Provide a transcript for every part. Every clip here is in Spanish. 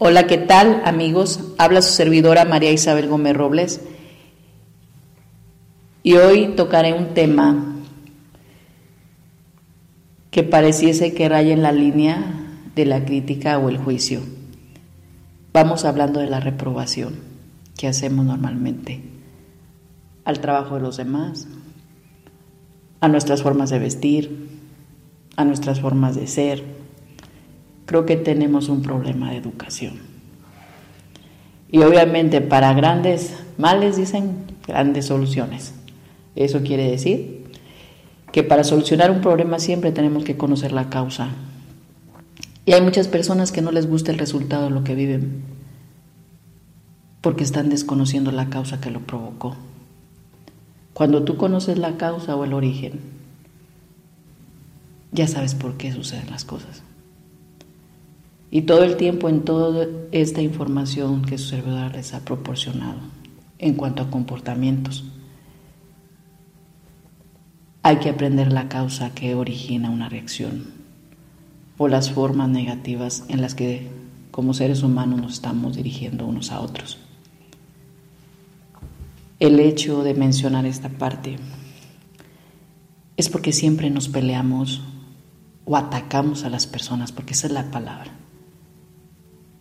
Hola, ¿qué tal amigos? Habla su servidora María Isabel Gómez Robles y hoy tocaré un tema que pareciese que raya en la línea de la crítica o el juicio. Vamos hablando de la reprobación que hacemos normalmente al trabajo de los demás, a nuestras formas de vestir, a nuestras formas de ser, creo que tenemos un problema de educación. Y obviamente para grandes males dicen grandes soluciones. Eso quiere decir que para solucionar un problema siempre tenemos que conocer la causa. Y hay muchas personas que no les gusta el resultado de lo que viven porque están desconociendo la causa que lo provocó. Cuando tú conoces la causa o el origen, ya sabes por qué suceden las cosas. Y todo el tiempo en toda esta información que su servidor les ha proporcionado en cuanto a comportamientos. Hay que aprender la causa que origina una reacción o las formas negativas en las que como seres humanos nos estamos dirigiendo unos a otros. El hecho de mencionar esta parte es porque siempre nos peleamos o atacamos a las personas, porque esa es la palabra.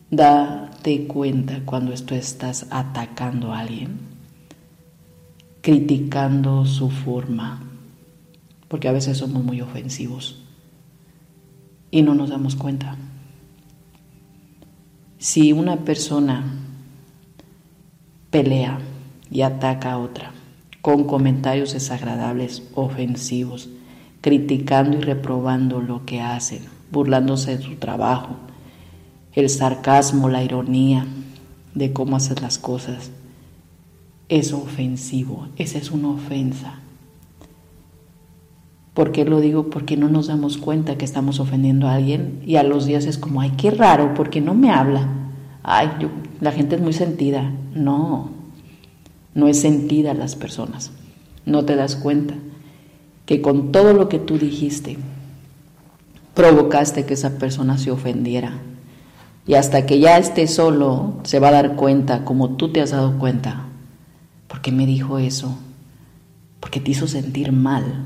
Date cuenta cuando tú estás atacando a alguien, criticando su forma, porque a veces somos muy ofensivos y no nos damos cuenta. Si una persona pelea y ataca a otra con comentarios desagradables, ofensivos, criticando y reprobando lo que hacen, burlándose de su trabajo, el sarcasmo, la ironía de cómo haces las cosas. Es ofensivo, esa es una ofensa. ¿Por qué lo digo? Porque no nos damos cuenta que estamos ofendiendo a alguien y a los días es como, ay, qué raro, porque no me habla. Ay, la gente es muy sentida. No, no es sentida las personas. No te das cuenta que con todo lo que tú dijiste, provocaste que esa persona se ofendiera, y hasta que ya esté solo, se va a dar cuenta, como tú te has dado cuenta. ¿Por qué me dijo eso? Porque te hizo sentir mal.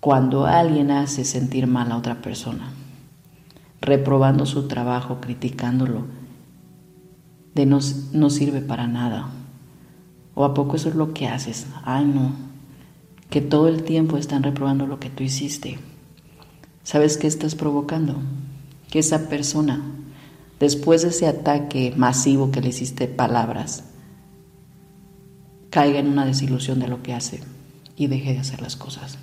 Cuando alguien hace sentir mal a otra persona, reprobando su trabajo, criticándolo, de no, no sirve para nada. ¿O a poco eso es lo que haces? Ay, no. Que todo el tiempo están reprobando lo que tú hiciste. ¿Sabes qué estás provocando? Que esa persona después de ese ataque masivo que le hiciste palabras, caiga en una desilusión de lo que hace y deje de hacer las cosas.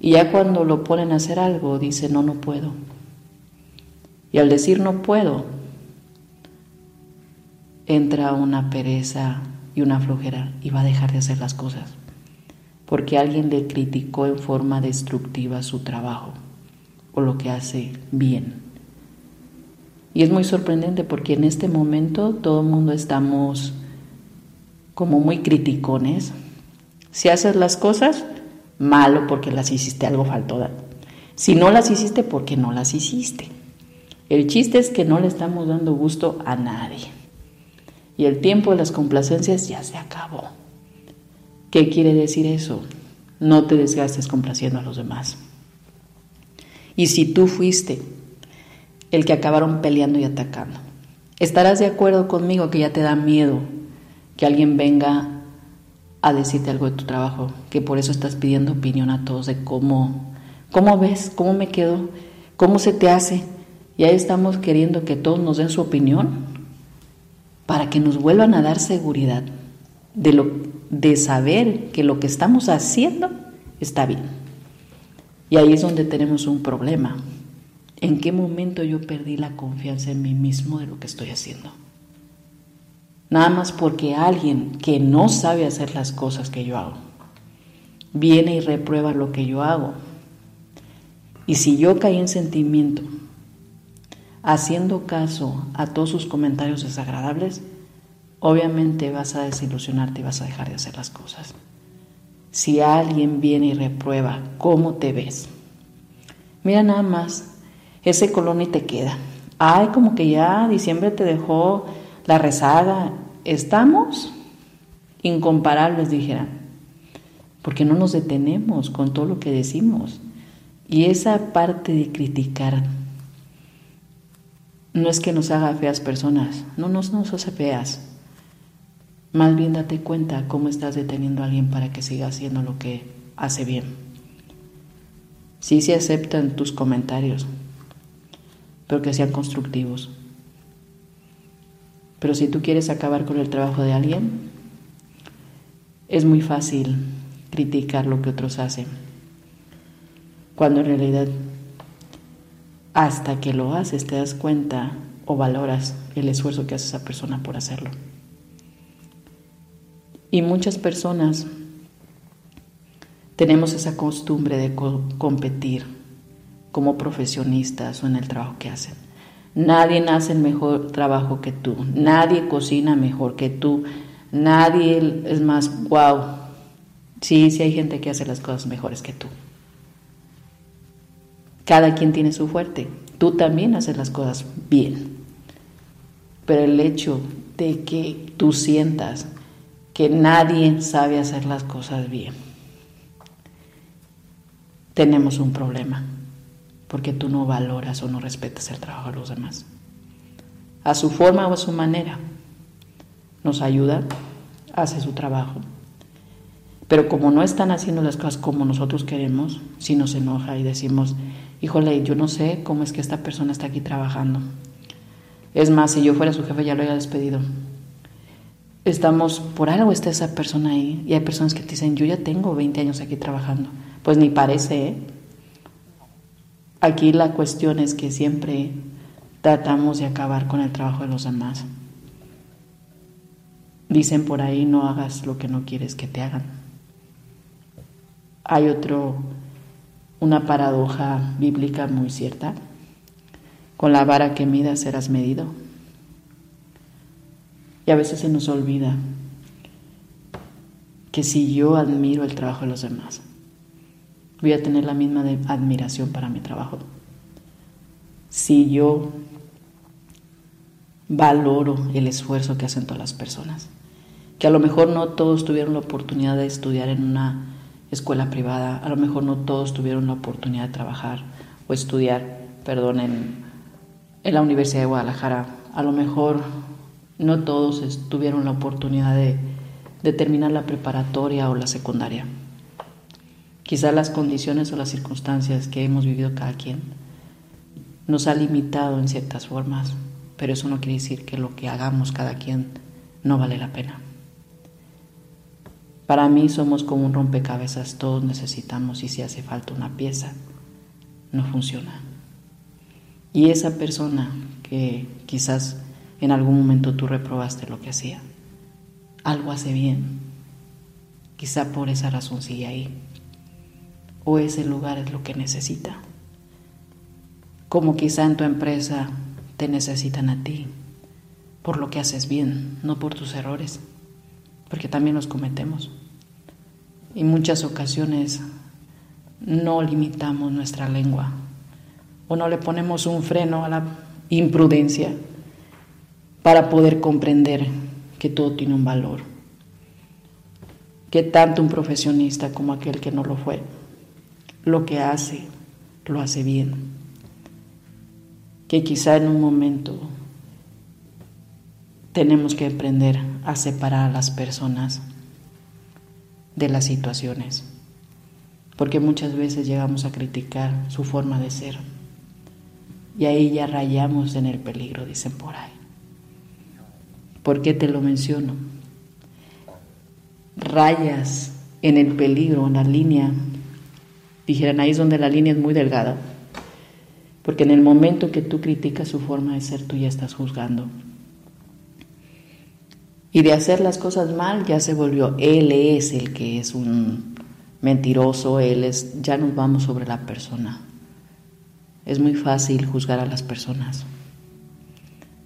Y ya cuando lo ponen a hacer algo, dice, no, no puedo. Y al decir no puedo, entra una pereza y una flojera y va a dejar de hacer las cosas, porque alguien le criticó en forma destructiva su trabajo o lo que hace bien. Y es muy sorprendente porque en este momento todo el mundo estamos como muy criticones. Si haces las cosas, malo porque las hiciste, algo faltó. Si no las hiciste, porque no las hiciste. El chiste es que no le estamos dando gusto a nadie. Y el tiempo de las complacencias ya se acabó. ¿Qué quiere decir eso? No te desgastes complaciendo a los demás. Y si tú fuiste el que acabaron peleando y atacando. Estarás de acuerdo conmigo que ya te da miedo que alguien venga a decirte algo de tu trabajo, que por eso estás pidiendo opinión a todos de cómo, cómo ves, cómo me quedo, cómo se te hace. Y ahí estamos queriendo que todos nos den su opinión para que nos vuelvan a dar seguridad de, lo, de saber que lo que estamos haciendo está bien. Y ahí es donde tenemos un problema. ¿En qué momento yo perdí la confianza en mí mismo de lo que estoy haciendo? Nada más porque alguien que no sabe hacer las cosas que yo hago viene y reprueba lo que yo hago. Y si yo caí en sentimiento, haciendo caso a todos sus comentarios desagradables, obviamente vas a desilusionarte y vas a dejar de hacer las cosas. Si alguien viene y reprueba cómo te ves, mira nada más, ese color ni te queda. Ay, como que ya diciembre te dejó la rezada. Estamos incomparables, dijeran porque no nos detenemos con todo lo que decimos. Y esa parte de criticar no es que nos haga feas personas, no nos, nos hace feas. Más bien date cuenta cómo estás deteniendo a alguien para que siga haciendo lo que hace bien. Sí se aceptan tus comentarios, pero que sean constructivos. Pero si tú quieres acabar con el trabajo de alguien, es muy fácil criticar lo que otros hacen, cuando en realidad hasta que lo haces te das cuenta o valoras el esfuerzo que hace esa persona por hacerlo. Y muchas personas tenemos esa costumbre de competir como profesionistas o en el trabajo que hacen. Nadie hace el mejor trabajo que tú, nadie cocina mejor que tú, nadie es más wow Sí, sí hay gente que hace las cosas mejores que tú. Cada quien tiene su fuerte. Tú también haces las cosas bien. Pero el hecho de que tú sientas que nadie sabe hacer las cosas bien, tenemos un problema. Porque tú no valoras o no respetas el trabajo de los demás. A su forma o a su manera. Nos ayuda, hace su trabajo pero como no están haciendo las cosas como nosotros queremos, si nos enoja y decimos, híjole, yo no sé cómo es que esta persona está aquí trabajando. Es más, si yo fuera su jefe ya lo había despedido. Estamos, por algo está esa persona ahí. Y hay personas que te dicen, yo ya tengo 20 años aquí trabajando. Pues ni parece, ¿eh? Aquí la cuestión es que siempre tratamos de acabar con el trabajo de los demás. Dicen por ahí, no hagas lo que no quieres que te hagan. Hay otro, una paradoja bíblica muy cierta. Con la vara que midas serás medido. Y a veces se nos olvida que si yo admiro el trabajo de los demás, voy a tener la misma admiración para mi trabajo. Si yo valoro el esfuerzo que hacen todas las personas, que a lo mejor no todos tuvieron la oportunidad de estudiar en una escuela privada, a lo mejor no todos tuvieron la oportunidad de trabajar o estudiar, perdón, en, la Universidad de Guadalajara, a lo mejor no todos tuvieron la oportunidad de, de terminar la preparatoria o la secundaria. Quizás las condiciones o las circunstancias que hemos vivido cada quien nos ha limitado en ciertas formas, pero eso no quiere decir que lo que hagamos cada quien no vale la pena. Para mí somos como un rompecabezas, todos necesitamos y si hace falta una pieza, no funciona. Y esa persona que quizás en algún momento tú reprobaste lo que hacía, algo hace bien, quizá por esa razón sigue ahí, o ese lugar es lo que necesita. Como quizá en tu empresa te necesitan a ti, por lo que haces bien, no por tus errores, porque también los cometemos. Y muchas ocasiones no limitamos nuestra lengua o no le ponemos un freno a la imprudencia para poder comprender que todo tiene un valor. Que tanto un profesionista como aquel que no lo fue, lo que hace, lo hace bien. Que quizá en un momento tenemos que aprender a separar a las personas de las situaciones, porque muchas veces llegamos a criticar su forma de ser y ahí ya rayamos en el peligro, dicen por ahí. ¿Por qué te lo menciono? Rayas en el peligro, en la línea Dijeran, ahí es donde la línea es muy delgada. Porque en el momento que tú criticas su forma de ser, tú ya estás juzgando. Y de hacer las cosas mal ya se volvió, él es el que es un mentiroso, él es, ya nos vamos sobre la persona. Es muy fácil juzgar a las personas.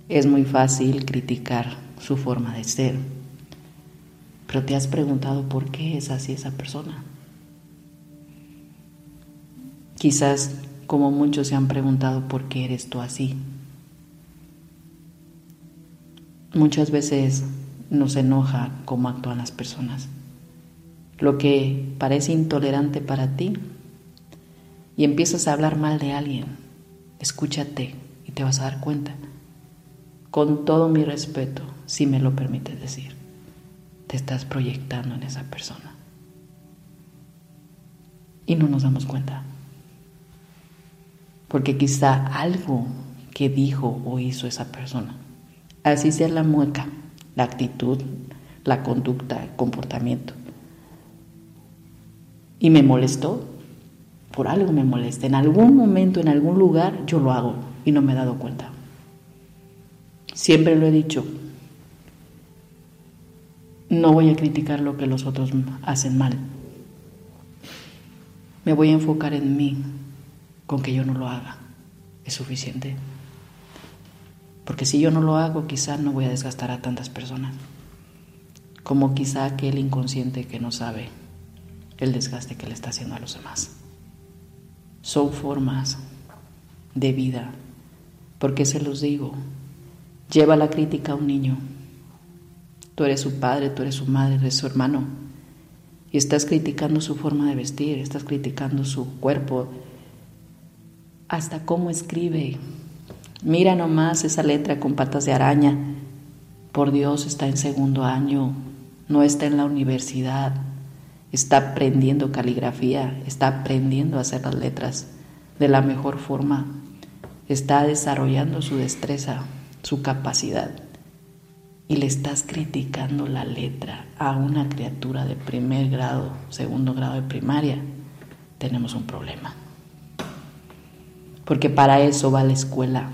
Es muy fácil criticar su forma de ser. Pero te has preguntado por qué es así esa persona. Quizás como muchos se han preguntado por qué eres tú así. Muchas veces nos enoja cómo actúan las personas. Lo que parece intolerante para ti y empiezas a hablar mal de alguien, escúchate y te vas a dar cuenta. Con todo mi respeto, si me lo permites decir, te estás proyectando en esa persona. Y no nos damos cuenta. Porque quizá algo que dijo o hizo esa persona, así sea la mueca, la actitud, la conducta, el comportamiento. Y me molestó, por algo me molesta. En algún momento, en algún lugar, yo lo hago y no me he dado cuenta. Siempre lo he dicho, no voy a criticar lo que los otros hacen mal. Me voy a enfocar en mí, con que yo no lo haga. Es suficiente. Porque si yo no lo hago, quizá no voy a desgastar a tantas personas. Como quizá aquel inconsciente que no sabe el desgaste que le está haciendo a los demás. Son formas de vida. Porque se los digo, lleva la crítica a un niño. Tú eres su padre, tú eres su madre, eres su hermano. Y estás criticando su forma de vestir, estás criticando su cuerpo, hasta cómo escribe, Mira nomás esa letra con patas de araña. Por Dios, está en segundo año, no está en la universidad, está aprendiendo caligrafía, está aprendiendo a hacer las letras de la mejor forma, está desarrollando su destreza, su capacidad. Y le estás criticando la letra a una criatura de primer grado, segundo grado de primaria, tenemos un problema. Porque para eso va la escuela,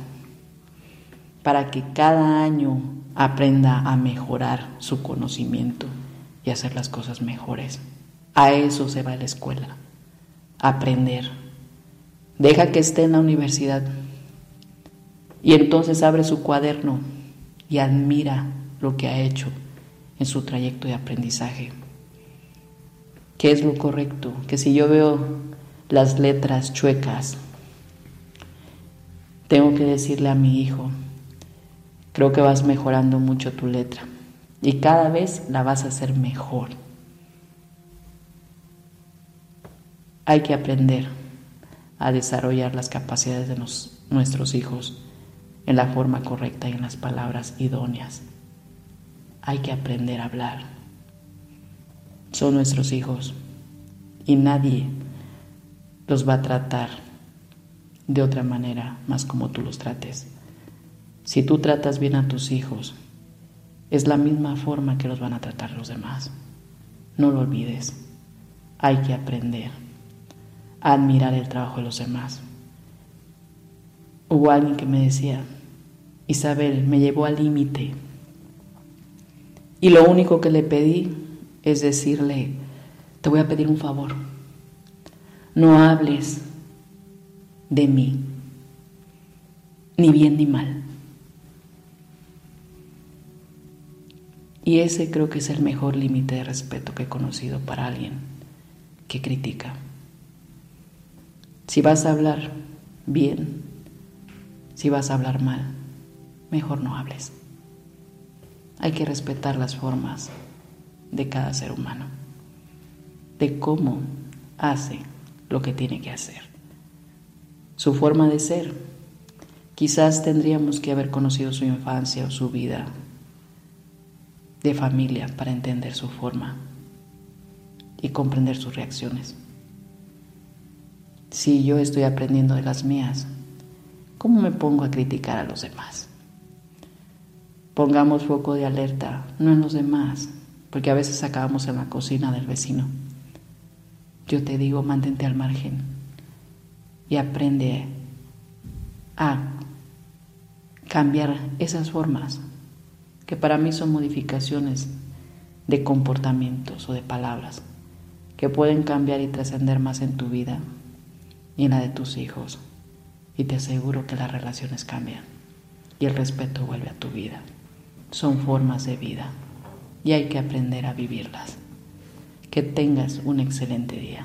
para que cada año aprenda a mejorar su conocimiento y hacer las cosas mejores. A eso se va la escuela, aprender. Deja que esté en la universidad y entonces abre su cuaderno y admira lo que ha hecho en su trayecto de aprendizaje. ¿Qué es lo correcto? Que si yo veo las letras chuecas, tengo que decirle a mi hijo, creo que vas mejorando mucho tu letra y cada vez la vas a hacer mejor. Hay que aprender a desarrollar las capacidades de nuestros hijos en la forma correcta y en las palabras idóneas. Hay que aprender a hablar. Son nuestros hijos y nadie los va a tratar de otra manera más como tú los trates. Si tú tratas bien a tus hijos, es la misma forma que los van a tratar los demás. No lo olvides. Hay que aprender a admirar el trabajo de los demás. Hubo alguien que me decía, Isabel, me llevó al límite. Y lo único que le pedí es decirle, te voy a pedir un favor. No hables de mí, ni bien ni mal. Y ese creo que es el mejor límite de respeto que he conocido para alguien que critica. Si vas a hablar bien, si vas a hablar mal, mejor no hables. Hay que respetar las formas de cada ser humano, de cómo hace lo que tiene que hacer. Su forma de ser. Quizás tendríamos que haber conocido su infancia o su vida de familia para entender su forma y comprender sus reacciones. Si yo estoy aprendiendo de las mías, ¿cómo me pongo a criticar a los demás? Pongamos foco de alerta, no en los demás, porque a veces acabamos en la cocina del vecino. yo te digo, mantente al margen y aprende a cambiar esas formas que para mí son modificaciones de comportamientos o de palabras que pueden cambiar y trascender más en tu vida y en la de tus hijos. Y te aseguro que las relaciones cambian y el respeto vuelve a tu vida. Son formas de vida y hay que aprender a vivirlas. Que tengas un excelente día.